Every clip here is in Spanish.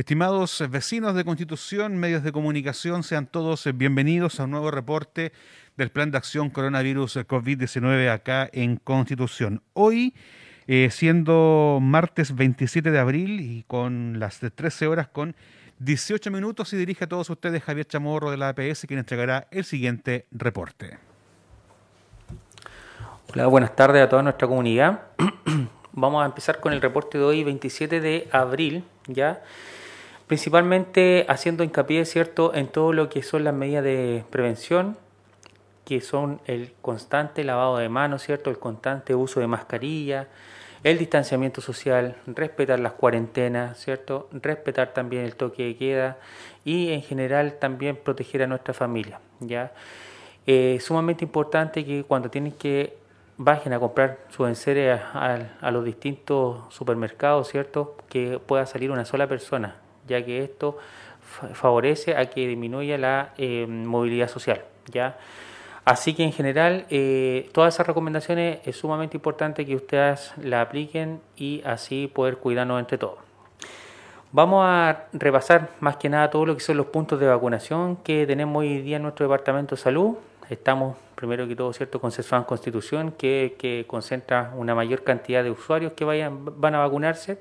Estimados vecinos de Constitución, medios de comunicación, sean todos bienvenidos a un nuevo reporte del Plan de Acción Coronavirus COVID-19 acá en Constitución. Hoy, eh, siendo martes 27 de abril y con las 13 horas con 18 minutos, y dirige a todos ustedes Javier Chamorro de la APS, quien entregará el siguiente reporte. Hola, buenas tardes a toda nuestra comunidad. Vamos a empezar con el reporte de hoy, 27 de abril, ya principalmente haciendo hincapié cierto en todo lo que son las medidas de prevención que son el constante lavado de manos cierto el constante uso de mascarilla el distanciamiento social respetar las cuarentenas cierto respetar también el toque de queda y en general también proteger a nuestra familia ya eh, sumamente importante que cuando tienen que bajen a comprar sus enseres a, a los distintos supermercados cierto que pueda salir una sola persona ya que esto favorece a que disminuya la eh, movilidad social. ¿ya? Así que en general eh, todas esas recomendaciones es sumamente importante que ustedes la apliquen y así poder cuidarnos entre todos. Vamos a repasar más que nada todo lo que son los puntos de vacunación que tenemos hoy día en nuestro Departamento de Salud. Estamos primero que todo cierto con Constitución que, que concentra una mayor cantidad de usuarios que vayan, van a vacunarse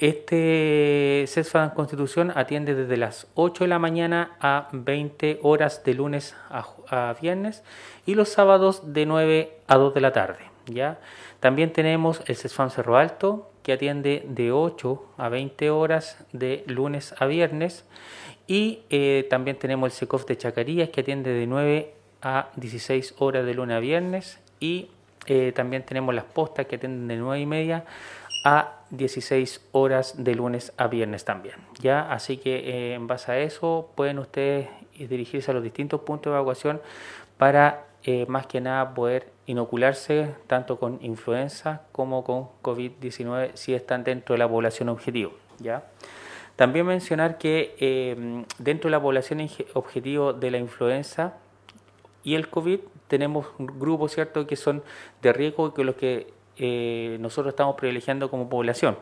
este CESFAN Constitución atiende desde las 8 de la mañana a 20 horas de lunes a, viernes y los sábados de 9 a 2 de la tarde. ¿ya? También tenemos el CESFAN Cerro Alto que atiende de 8 a 20 horas de lunes a viernes y eh, también tenemos el SECOF de Chacarías que atiende de 9 a 16 horas de lunes a viernes y eh, también tenemos las postas que atienden de 9 y media a 16 horas de lunes a viernes también. ¿ya? Así que eh, en base a eso pueden ustedes dirigirse a los distintos puntos de evacuación para eh, más que nada poder inocularse tanto con influenza como con COVID-19 si están dentro de la población objetivo. ¿ya? También mencionar que eh, dentro de la población objetivo de la influenza y el COVID tenemos grupos cierto que son de riesgo que los que eh, nosotros estamos privilegiando como población.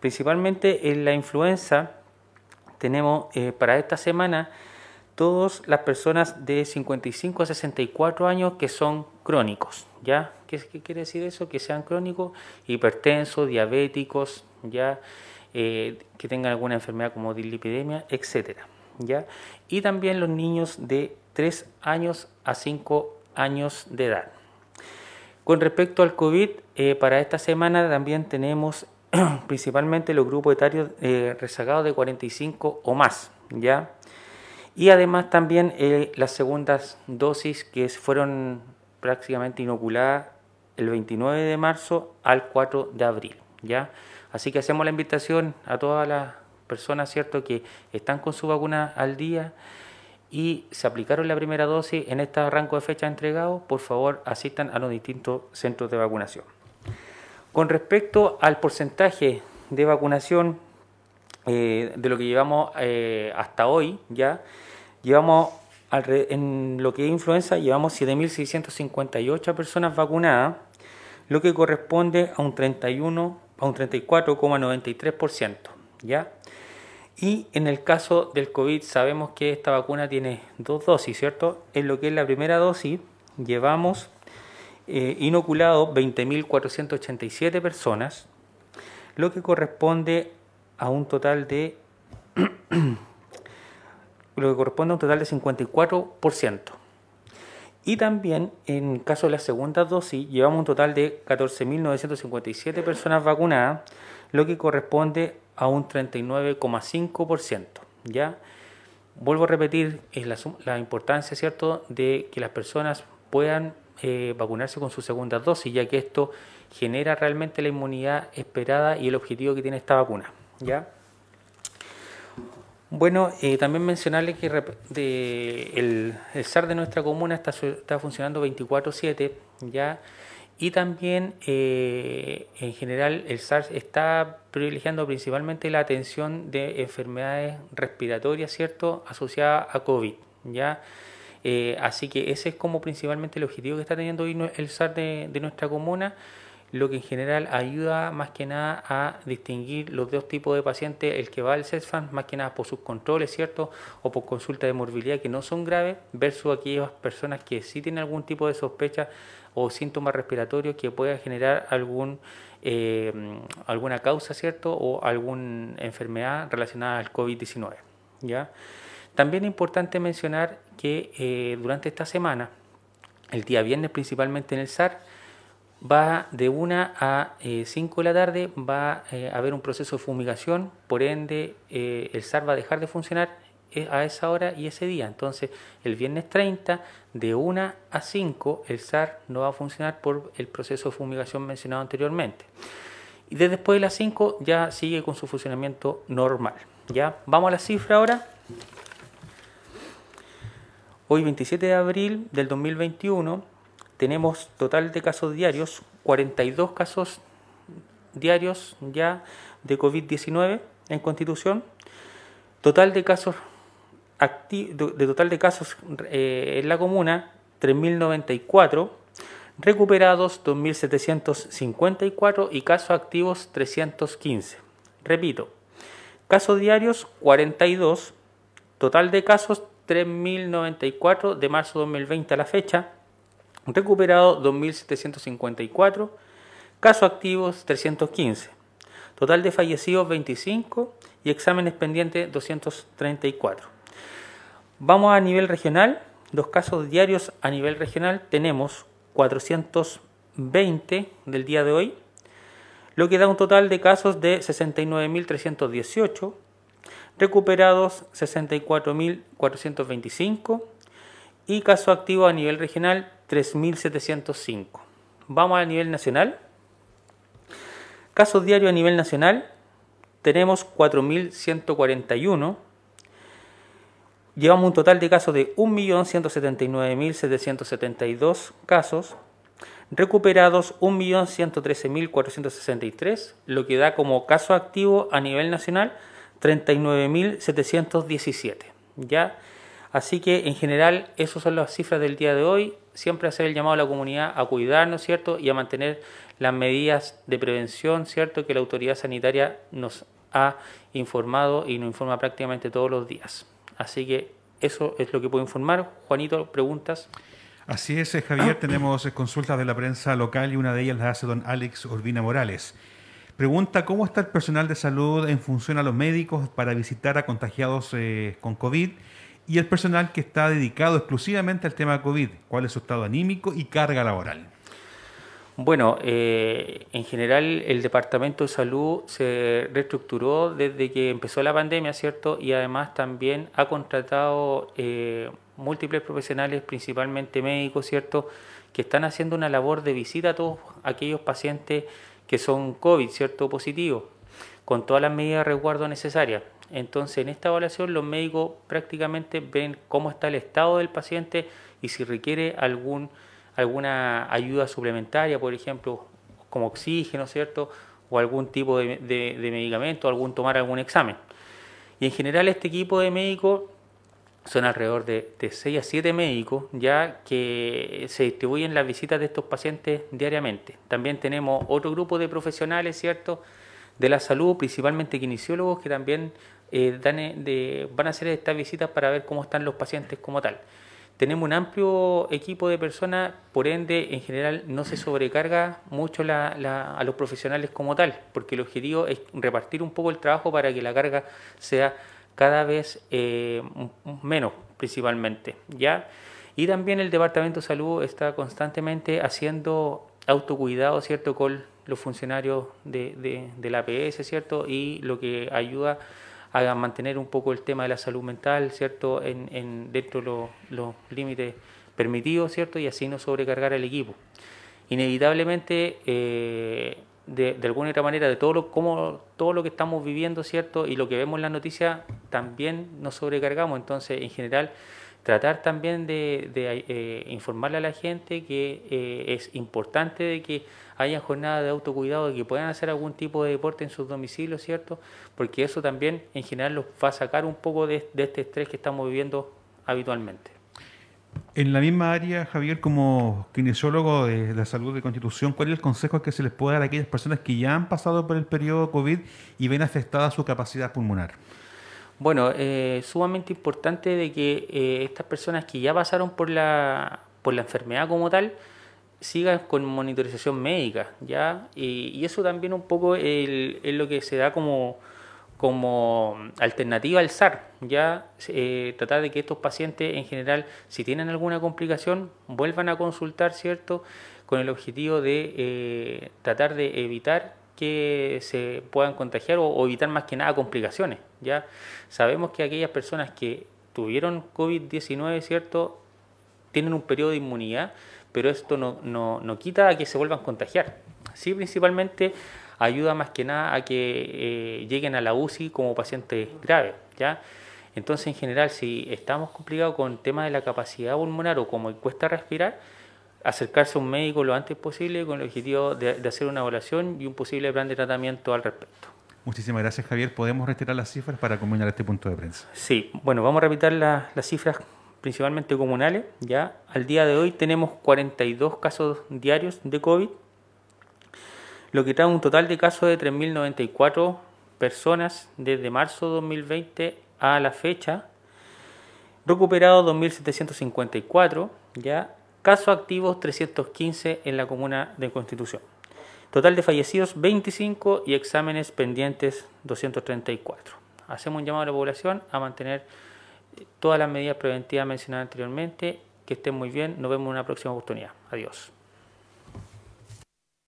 Principalmente en la influenza tenemos eh, para esta semana todas las personas de 55 a 64 años que son crónicos, ¿ya? ¿Qué, quiere decir eso? Que sean crónicos, hipertensos, diabéticos, ¿ya? Eh, que tengan alguna enfermedad como dislipidemia, etcétera, ¿ya? Y también los niños de 3 años a 5 años de edad. Con respecto al COVID, eh, para esta semana también tenemos principalmente los grupos etarios eh, rezagados de 45 o más, ¿ya? Y además también eh, las segundas dosis que fueron prácticamente inoculadas el 29 de marzo al 4 de abril, ¿ya? Así que hacemos la invitación a todas las personas, ¿cierto?, que están con su vacuna al día, y se aplicaron la primera dosis en este rango de fecha entregado, por favor asistan a los distintos centros de vacunación. Con respecto al porcentaje de vacunación eh, de lo que llevamos eh, hasta hoy, ya llevamos en lo que es influenza, llevamos 7.658 personas vacunadas, lo que corresponde a un 31, a un 34,93%, ¿ya? Y en el caso del COVID sabemos que esta vacuna tiene dos dosis, ¿cierto? En lo que es la primera dosis llevamos eh, inoculado 20.487 personas, lo que corresponde a un total de lo que corresponde a un total de 54%. Y también en caso de la segunda dosis llevamos un total de 14.957 personas vacunadas, lo que corresponde a un 39,5%. ¿ya? Vuelvo a repetir la, importancia ¿cierto? de que las personas puedan eh, vacunarse con su segunda dosis, ya que esto genera realmente la inmunidad esperada y el objetivo que tiene esta vacuna. ¿ya? Bueno, eh, también mencionarles que el, el, SAR de nuestra comuna está, está funcionando 24/7, ¿ya? Y también, eh, en general, el SARS está privilegiando principalmente la atención de enfermedades respiratorias, ¿cierto?, asociadas a COVID, ¿ya? Eh, así que ese es como principalmente el objetivo que está teniendo hoy el SARS de, nuestra comuna. Lo que en general ayuda más que nada a distinguir los dos tipos de pacientes, el que va al CESFAN más que nada por sus controles, ¿cierto? O por consulta de morbilidad que no son graves, versus aquellas personas que sí tienen algún tipo de sospecha o síntomas respiratorios que pueda generar algún, eh, alguna causa, ¿cierto? O alguna enfermedad relacionada al COVID-19, ¿ya? También es importante mencionar que eh, durante esta semana, el día viernes principalmente en el SAR, va de 1 a 5 eh, de la tarde, va eh, a haber un proceso de fumigación, por ende eh, el SAR va a dejar de funcionar a esa hora y ese día. Entonces el viernes 30 de 1 a 5 el SAR no va a funcionar por el proceso de fumigación mencionado anteriormente. Y desde después de las 5 ya sigue con su funcionamiento normal. ¿ya? Vamos a la cifra ahora. Hoy 27 de abril del 2021 tenemos total de casos diarios, 42 casos diarios ya de COVID-19 en Constitución, total de casos de total de casos eh, en la comuna 3.094, recuperados 2.754 y casos activos 315. Repito, casos diarios 42, total de casos 3.094 de marzo de 2020 a la fecha, Recuperado 2.754, casos activos 315, total de fallecidos 25 y exámenes pendientes 234. Vamos a nivel regional, los casos diarios a nivel regional tenemos 420 del día de hoy, lo que da un total de casos de 69.318, recuperados 64.425 y casos activos a nivel regional 3.705. Vamos a nivel nacional. Casos diarios a nivel nacional tenemos 4.141. Llevamos un total de casos de 1.179.772 casos. Recuperados 1.113.463, lo que da como caso activo a nivel nacional 39.717. ¿Ya? Así que en general esas son las cifras del día de hoy. Siempre hacer el llamado a la comunidad a cuidarnos, ¿cierto? Y a mantener las medidas de prevención, ¿cierto? Que la autoridad sanitaria nos ha informado y nos informa prácticamente todos los días. Así que eso es lo que puedo informar. Juanito, preguntas. Así es, eh, Javier. Tenemos eh, consultas de la prensa local y una de ellas la hace don Alex Urbina Morales. Pregunta, ¿cómo está el personal de salud en función a los médicos para visitar a contagiados eh, con COVID? Y el personal que está dedicado exclusivamente al tema COVID. ¿Cuál es su estado anímico y carga laboral? Bueno, eh, en general el Departamento de Salud se reestructuró desde que empezó la pandemia, ¿cierto? Y además también ha contratado eh, múltiples profesionales, principalmente médicos, ¿cierto? Que están haciendo una labor de visita a todos aquellos pacientes que son COVID, ¿cierto? Positivos, con todas las medidas de resguardo necesarias. Entonces, en esta evaluación los médicos prácticamente ven cómo está el estado del paciente y si requiere algún, alguna ayuda suplementaria, por ejemplo, como oxígeno, ¿cierto? O algún tipo de, medicamento, algún tomar algún examen. Y en general este equipo de médicos son alrededor de, de 6 a 7 médicos ya que se distribuyen las visitas de estos pacientes diariamente. También tenemos otro grupo de profesionales, ¿cierto? De la salud, principalmente kinesiólogos, que también eh, eh, van a hacer estas visitas para ver cómo están los pacientes como tal. Tenemos un amplio equipo de personas, por ende, en general no se sobrecarga mucho a los profesionales como tal, porque el objetivo es repartir un poco el trabajo para que la carga sea cada vez eh, menos, principalmente. ¿ya? Y también el Departamento de Salud está constantemente haciendo autocuidado, ¿cierto?, con los funcionarios de, de la APS, ¿cierto?, y lo que ayuda a mantener un poco el tema de la salud mental, ¿cierto?, en, dentro de los, límites permitidos, ¿cierto?, y así no sobrecargar al equipo. Inevitablemente, eh, de, alguna otra manera, de todo lo, como, todo lo que estamos viviendo, ¿cierto?, y lo que vemos en las noticias, también nos sobrecargamos. Entonces, en general, tratar también de, eh, informarle a la gente que eh, es importante de que haya jornadas de autocuidado, de que puedan hacer algún tipo de deporte en sus domicilios, ¿cierto? Porque eso también en general los va a sacar un poco de, este estrés que estamos viviendo habitualmente. En la misma área, Javier, como kinesiólogo de la salud de Constitución, ¿cuál es el consejo que se les puede dar a aquellas personas que ya han pasado por el periodo COVID y ven afectada su capacidad pulmonar? Bueno, eh, sumamente importante de que eh, estas personas que ya pasaron por la, por la enfermedad como tal, sigan con monitorización médica, ¿ya? Y, eso también un poco es lo que se da como, como alternativa al SAR, ¿ya? Eh, tratar de que estos pacientes en general, si tienen alguna complicación, vuelvan a consultar, ¿cierto? Con el objetivo de eh, tratar de evitar que se puedan contagiar o, evitar más que nada complicaciones, ¿ya? Sabemos que aquellas personas que tuvieron COVID-19, ¿cierto? Tienen un periodo de inmunidad, pero esto no, no, no quita a que se vuelvan a contagiar. Sí, principalmente ayuda más que nada a que eh, lleguen a la UCI como pacientes graves, ¿ya? Entonces, en general, si estamos complicados con el tema de la capacidad pulmonar o como cuesta respirar, acercarse a un médico lo antes posible con el objetivo de, hacer una evaluación y un posible plan de tratamiento al respecto. Muchísimas gracias, Javier. ¿Podemos retirar las cifras para combinar este punto de prensa? Sí, bueno, vamos a repetir las cifras principalmente comunales. Ya al día de hoy tenemos 42 casos diarios de COVID, lo que trae un total de casos de 3.094 personas desde marzo de 2020 a la fecha. Recuperados 2.754, ya casos activos 315 en la comuna de Constitución. Total de fallecidos 25 y exámenes pendientes 234. Hacemos un llamado a la población a mantener todas las medidas preventivas mencionadas anteriormente. Que estén muy bien. Nos vemos en una próxima oportunidad. Adiós.